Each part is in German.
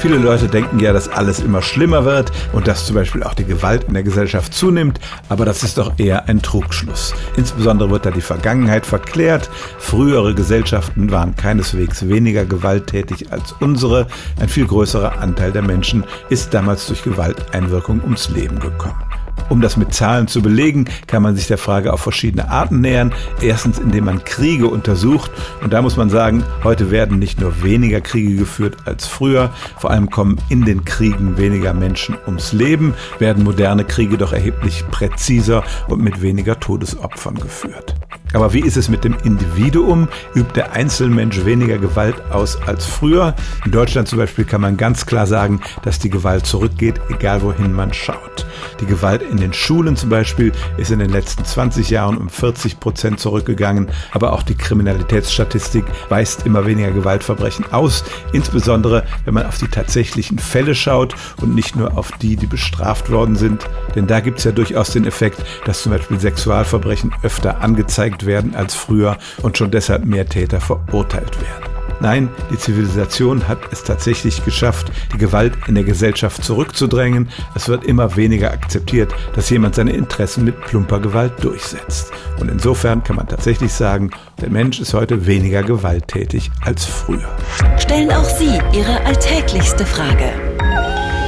Viele Leute denken ja, dass alles immer schlimmer wird und dass zum Beispiel auch die Gewalt in der Gesellschaft zunimmt, aber das ist doch eher ein Trugschluss. Insbesondere wird da die Vergangenheit verklärt. Frühere Gesellschaften waren keineswegs weniger gewalttätig als unsere. Ein viel größerer Anteil der Menschen ist damals durch Gewalteinwirkung ums Leben gekommen. Um das mit Zahlen zu belegen, kann man sich der Frage auf verschiedene Arten nähern. Erstens, indem man Kriege untersucht. Und da muss man sagen, heute werden nicht nur weniger Kriege geführt als früher. Vor allem kommen in den Kriegen weniger Menschen ums Leben, werden moderne Kriege doch erheblich präziser und mit weniger Todesopfern geführt. Aber wie ist es mit dem Individuum? Übt der Einzelmensch weniger Gewalt aus als früher? In Deutschland zum Beispiel kann man ganz klar sagen, dass die Gewalt zurückgeht, egal wohin man schaut. Die Gewalt in den Schulen zum Beispiel ist in den letzten 20 Jahren um 40 Prozent zurückgegangen, aber auch die Kriminalitätsstatistik weist immer weniger Gewaltverbrechen aus, insbesondere wenn man auf die tatsächlichen Fälle schaut und nicht nur auf die, die bestraft worden sind. Denn da gibt es ja durchaus den Effekt, dass zum Beispiel Sexualverbrechen öfter angezeigt verfolgt werden als früher und schon deshalb mehr Täter verurteilt werden. Nein, die Zivilisation hat es tatsächlich geschafft, die Gewalt in der Gesellschaft zurückzudrängen. Es wird immer weniger akzeptiert, dass jemand seine Interessen mit plumper Gewalt durchsetzt. Und insofern kann man tatsächlich sagen, der Mensch ist heute weniger gewalttätig als früher. Stellen auch Sie Ihre alltäglichste Frage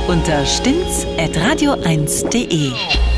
unter stimmtz.radio1.de.